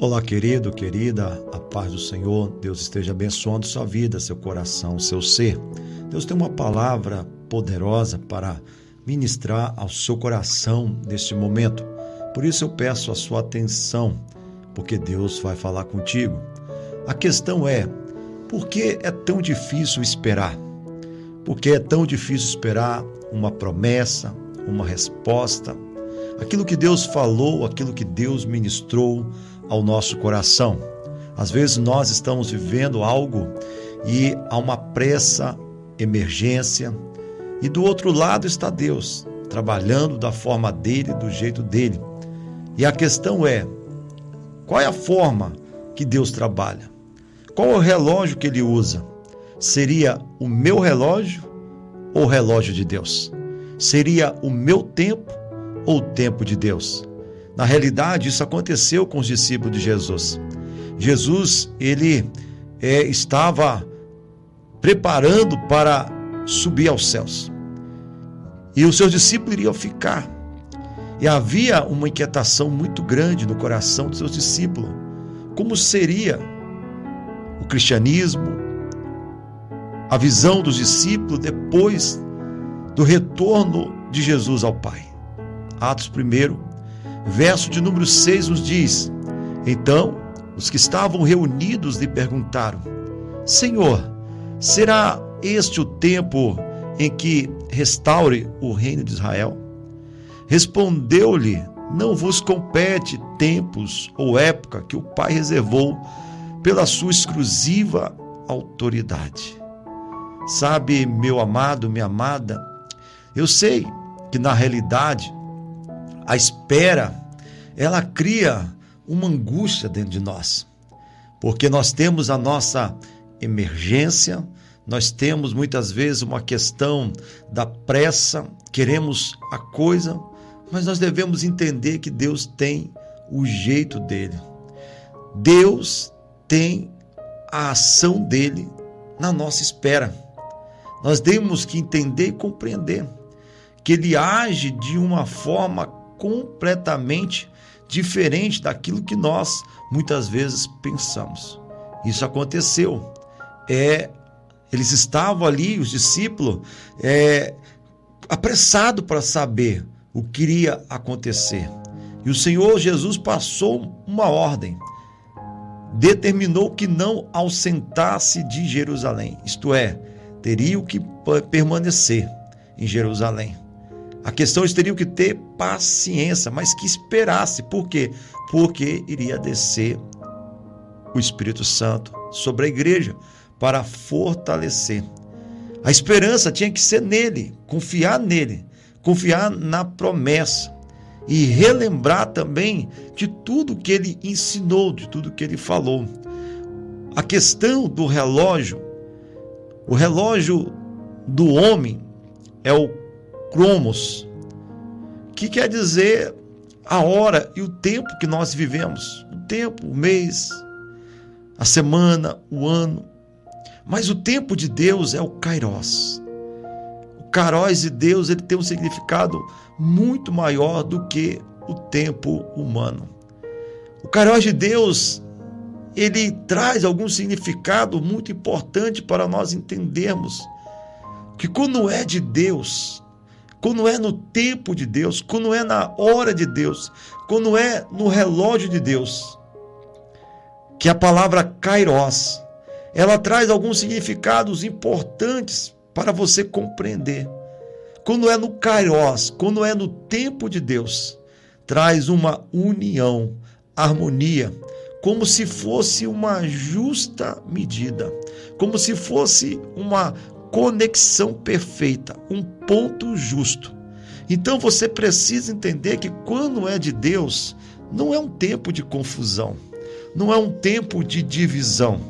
Olá, querido, querida, a paz do Senhor, Deus esteja abençoando sua vida, seu coração, seu ser. Deus tem uma palavra poderosa para ministrar ao seu coração neste momento. Por isso eu peço a sua atenção, porque Deus vai falar contigo. A questão é: por que é tão difícil esperar? Por que é tão difícil esperar uma promessa, uma resposta? Aquilo que Deus falou, aquilo que Deus ministrou, ao nosso coração. Às vezes nós estamos vivendo algo e há uma pressa, emergência, e do outro lado está Deus, trabalhando da forma dele, do jeito dele. E a questão é: qual é a forma que Deus trabalha? Qual é o relógio que ele usa? Seria o meu relógio ou o relógio de Deus? Seria o meu tempo ou o tempo de Deus? Na realidade, isso aconteceu com os discípulos de Jesus. Jesus, ele é, estava preparando para subir aos céus. E os seus discípulos iriam ficar. E havia uma inquietação muito grande no coração dos seus discípulos. Como seria o cristianismo, a visão dos discípulos depois do retorno de Jesus ao Pai? Atos 1, verso de número 6 nos diz: Então os que estavam reunidos lhe perguntaram: Senhor, será este o tempo em que restaure o reino de Israel? Respondeu-lhe: Não vos compete tempos ou época que o Pai reservou pela sua exclusiva autoridade. Sabe, meu amado, minha amada, eu sei que na realidade a espera, ela cria uma angústia dentro de nós, porque nós temos a nossa emergência, nós temos muitas vezes uma questão da pressa, queremos a coisa, mas nós devemos entender que Deus tem o jeito dele. Deus tem a ação dele na nossa espera. Nós temos que entender e compreender que ele age de uma forma completamente diferente daquilo que nós muitas vezes pensamos. Isso aconteceu. É, eles estavam ali, os discípulos, é, apressados para saber o que iria acontecer. E o Senhor Jesus passou uma ordem. Determinou que não ausentasse de Jerusalém, isto é, teriam que permanecer em Jerusalém. A questão eles teriam que ter paciência, mas que esperasse. Por quê? Porque iria descer o Espírito Santo sobre a igreja para fortalecer. A esperança tinha que ser nele, confiar nele, confiar na promessa e relembrar também de tudo que ele ensinou, de tudo que ele falou. A questão do relógio, o relógio do homem é o cromos, que quer dizer a hora e o tempo que nós vivemos, o tempo, o mês, a semana, o ano. Mas o tempo de Deus é o Kairos. O Kairos de Deus ele tem um significado muito maior do que o tempo humano. O Kairos de Deus ele traz algum significado muito importante para nós entendermos que quando é de Deus, quando é no tempo de Deus, quando é na hora de Deus, quando é no relógio de Deus, que a palavra kairos, ela traz alguns significados importantes para você compreender. Quando é no kairos, quando é no tempo de Deus, traz uma união, harmonia, como se fosse uma justa medida, como se fosse uma conexão perfeita, um ponto justo. Então você precisa entender que quando é de Deus, não é um tempo de confusão, não é um tempo de divisão,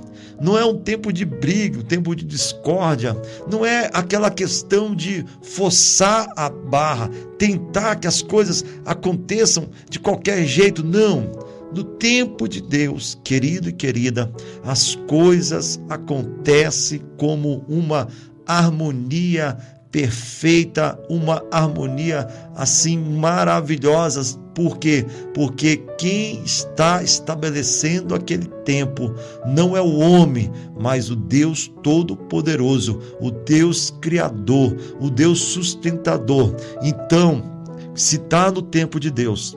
não é um tempo de briga, um tempo de discórdia, não é aquela questão de forçar a barra, tentar que as coisas aconteçam de qualquer jeito, não. No tempo de Deus, querido e querida, as coisas acontecem como uma harmonia perfeita, uma harmonia assim maravilhosa. Por quê? Porque quem está estabelecendo aquele tempo não é o homem, mas o Deus Todo-Poderoso, o Deus Criador, o Deus sustentador. Então, se está no tempo de Deus,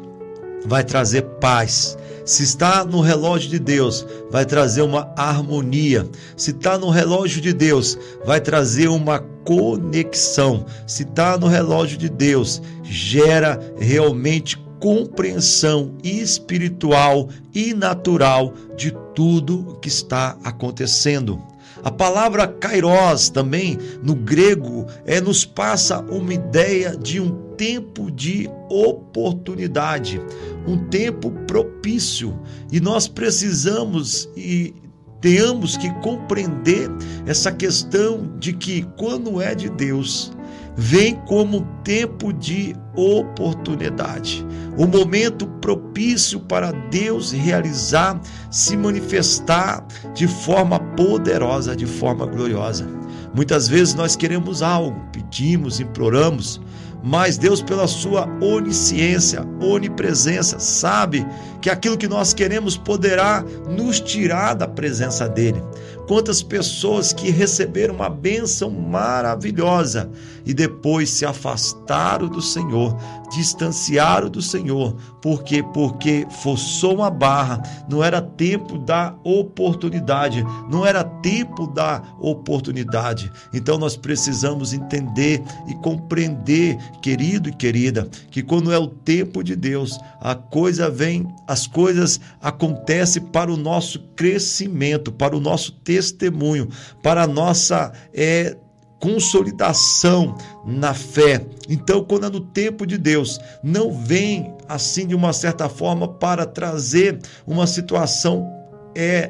vai trazer paz, se está no relógio de Deus, vai trazer uma harmonia. Se está no relógio de Deus, vai trazer uma conexão. Se está no relógio de Deus, gera realmente compreensão espiritual e natural de tudo que está acontecendo. A palavra kairos também no grego é nos passa uma ideia de um tempo de oportunidade, um tempo propício, e nós precisamos e temos que compreender essa questão de que quando é de Deus, vem como tempo de oportunidade, o momento propício para Deus realizar, se manifestar de forma poderosa, de forma gloriosa. Muitas vezes nós queremos algo, pedimos, imploramos, mas Deus, pela sua onisciência, onipresença, sabe que aquilo que nós queremos poderá nos tirar da presença dele. Quantas pessoas que receberam uma bênção maravilhosa e depois se afastaram do Senhor, distanciaram do Senhor, porque porque forçou uma barra, não era tempo da oportunidade, não era tempo da oportunidade. Então nós precisamos entender e compreender, querido e querida, que quando é o tempo de Deus, a coisa vem, as coisas acontecem para o nosso crescimento, para o nosso testemunho, para a nossa é, consolidação na fé. Então, quando é no tempo de Deus, não vem assim de uma certa forma para trazer uma situação é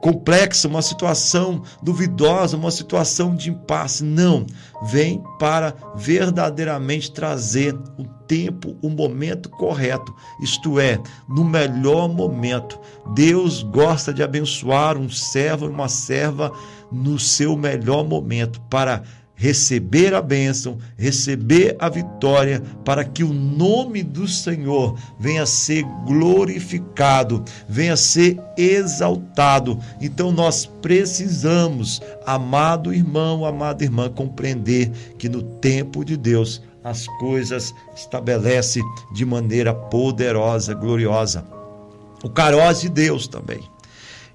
complexa, uma situação duvidosa, uma situação de impasse. Não, vem para verdadeiramente trazer o tempo, o momento correto, isto é, no melhor momento. Deus gosta de abençoar um servo e uma serva no seu melhor momento para receber a bênção, receber a vitória, para que o nome do Senhor venha a ser glorificado, venha ser exaltado. Então nós precisamos, amado irmão, amada irmã, compreender que no tempo de Deus as coisas estabelece de maneira poderosa, gloriosa. O caroz de Deus também.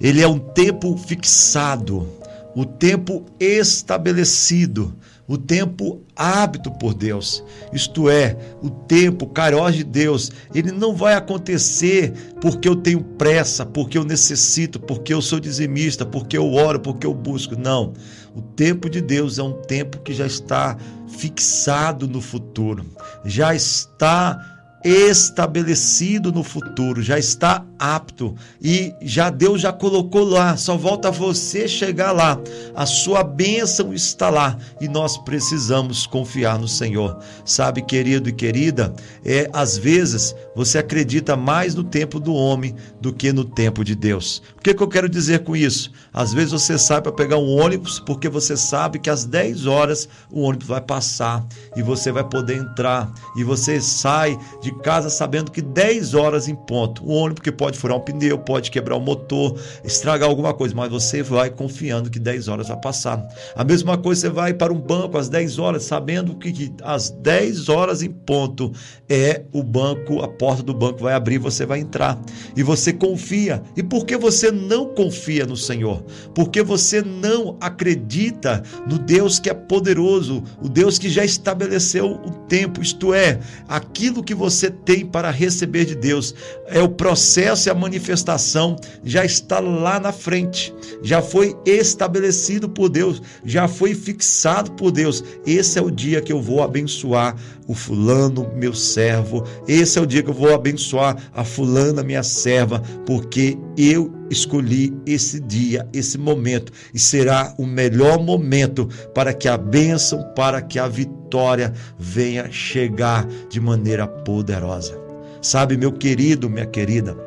Ele é um tempo fixado o tempo estabelecido, o tempo hábito por Deus. Isto é, o tempo caros de Deus, ele não vai acontecer porque eu tenho pressa, porque eu necessito, porque eu sou dizimista, porque eu oro, porque eu busco. Não. O tempo de Deus é um tempo que já está fixado no futuro, já está estabelecido no futuro, já está apto e já Deus já colocou lá, só volta você chegar lá. A sua bênção está lá e nós precisamos confiar no Senhor. Sabe, querido e querida, é às vezes você acredita mais no tempo do homem do que no tempo de Deus. O que, que eu quero dizer com isso? Às vezes você sai para pegar um ônibus porque você sabe que às 10 horas o ônibus vai passar e você vai poder entrar e você sai de de casa sabendo que 10 horas em ponto, o ônibus que pode furar um pneu, pode quebrar o um motor, estragar alguma coisa, mas você vai confiando que 10 horas vai passar. A mesma coisa você vai para um banco às 10 horas, sabendo que, às 10 horas em ponto é o banco, a porta do banco vai abrir, você vai entrar. E você confia. E por que você não confia no Senhor? Porque você não acredita no Deus que é poderoso, o Deus que já estabeleceu o tempo, isto é, aquilo que você você tem para receber de Deus. É o processo e a manifestação já está lá na frente, já foi estabelecido por Deus, já foi fixado por Deus. Esse é o dia que eu vou abençoar o fulano, meu servo. Esse é o dia que eu vou abençoar a fulana, minha serva, porque eu escolhi esse dia, esse momento, e será o melhor momento para que a bênção, para que a vitória venha chegar de maneira poderosa. Sabe, meu querido, minha querida,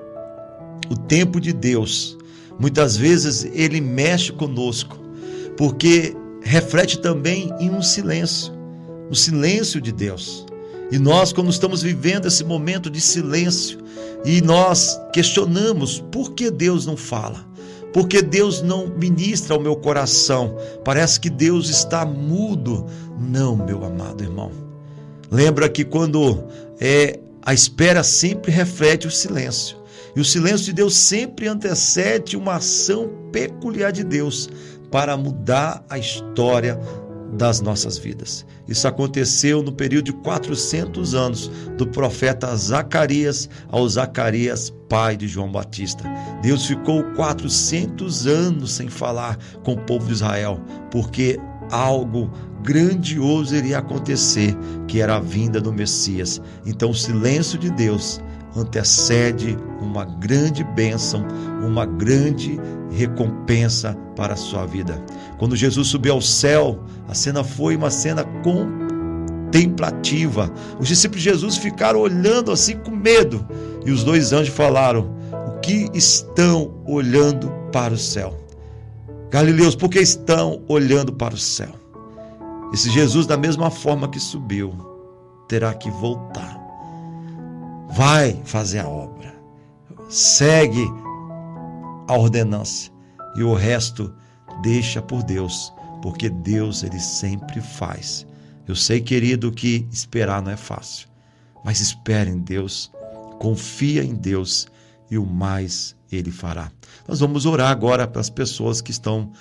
o tempo de Deus, muitas vezes ele mexe conosco, porque reflete também em um silêncio. no silêncio de Deus. E nós, quando estamos vivendo esse momento de silêncio, e nós questionamos por que Deus não fala, por que Deus não ministra ao meu coração, parece que Deus está mudo. Não, meu amado irmão. Lembra que quando é a espera sempre reflete o silêncio. E o silêncio de Deus sempre antecede uma ação peculiar de Deus para mudar a história das nossas vidas. Isso aconteceu no período de 400 anos do profeta Zacarias ao Zacarias, pai de João Batista. Deus ficou 400 anos sem falar com o povo de Israel, porque algo grandioso iria acontecer, que era a vinda do Messias. Então o silêncio de Deus antecede uma grande bênção, uma grande recompensa para a sua vida. Quando Jesus subiu ao céu, a cena foi uma cena contemplativa. Os discípulos de Jesus ficaram olhando assim com medo, e os dois anjos falaram: O que estão olhando para o céu? Galileus, por que estão olhando para o céu? Esse Jesus, da mesma forma que subiu, terá que voltar vai fazer a obra. Segue a ordenança e o resto deixa por Deus, porque Deus ele sempre faz. Eu sei, querido, que esperar não é fácil, mas espere em Deus, confia em Deus e o mais ele fará. Nós vamos orar agora para as pessoas que estão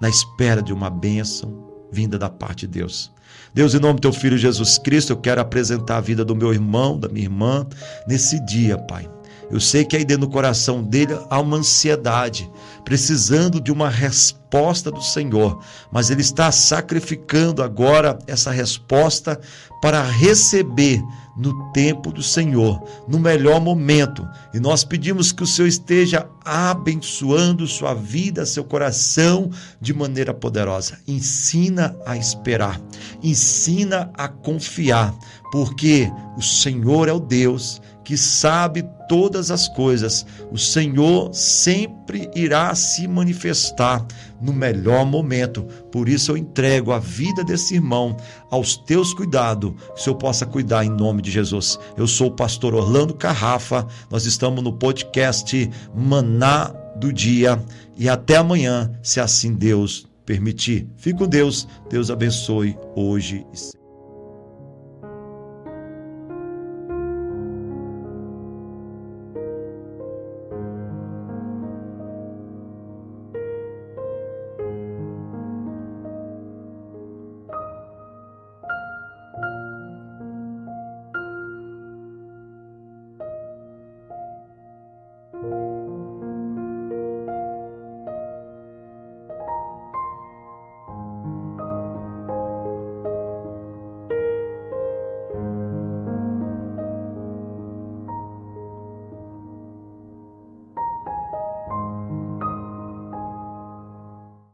na espera de uma bênção vinda da parte de Deus. Deus, em nome do teu filho Jesus Cristo, eu quero apresentar a vida do meu irmão, da minha irmã, nesse dia, Pai. Eu sei que aí dentro do coração dele há uma ansiedade, precisando de uma resposta do Senhor, mas ele está sacrificando agora essa resposta para receber no tempo do Senhor, no melhor momento. E nós pedimos que o Senhor esteja abençoando sua vida, seu coração de maneira poderosa. Ensina a esperar, ensina a confiar, porque o Senhor é o Deus que sabe todas as coisas. O Senhor sempre irá se manifestar no melhor momento. Por isso eu entrego a vida desse irmão aos teus cuidados, que Senhor possa cuidar em nome de Jesus. Eu sou o pastor Orlando Carrafa. Nós estamos no podcast Maná do Dia e até amanhã, se assim Deus permitir. Fique com Deus. Deus abençoe hoje e sempre.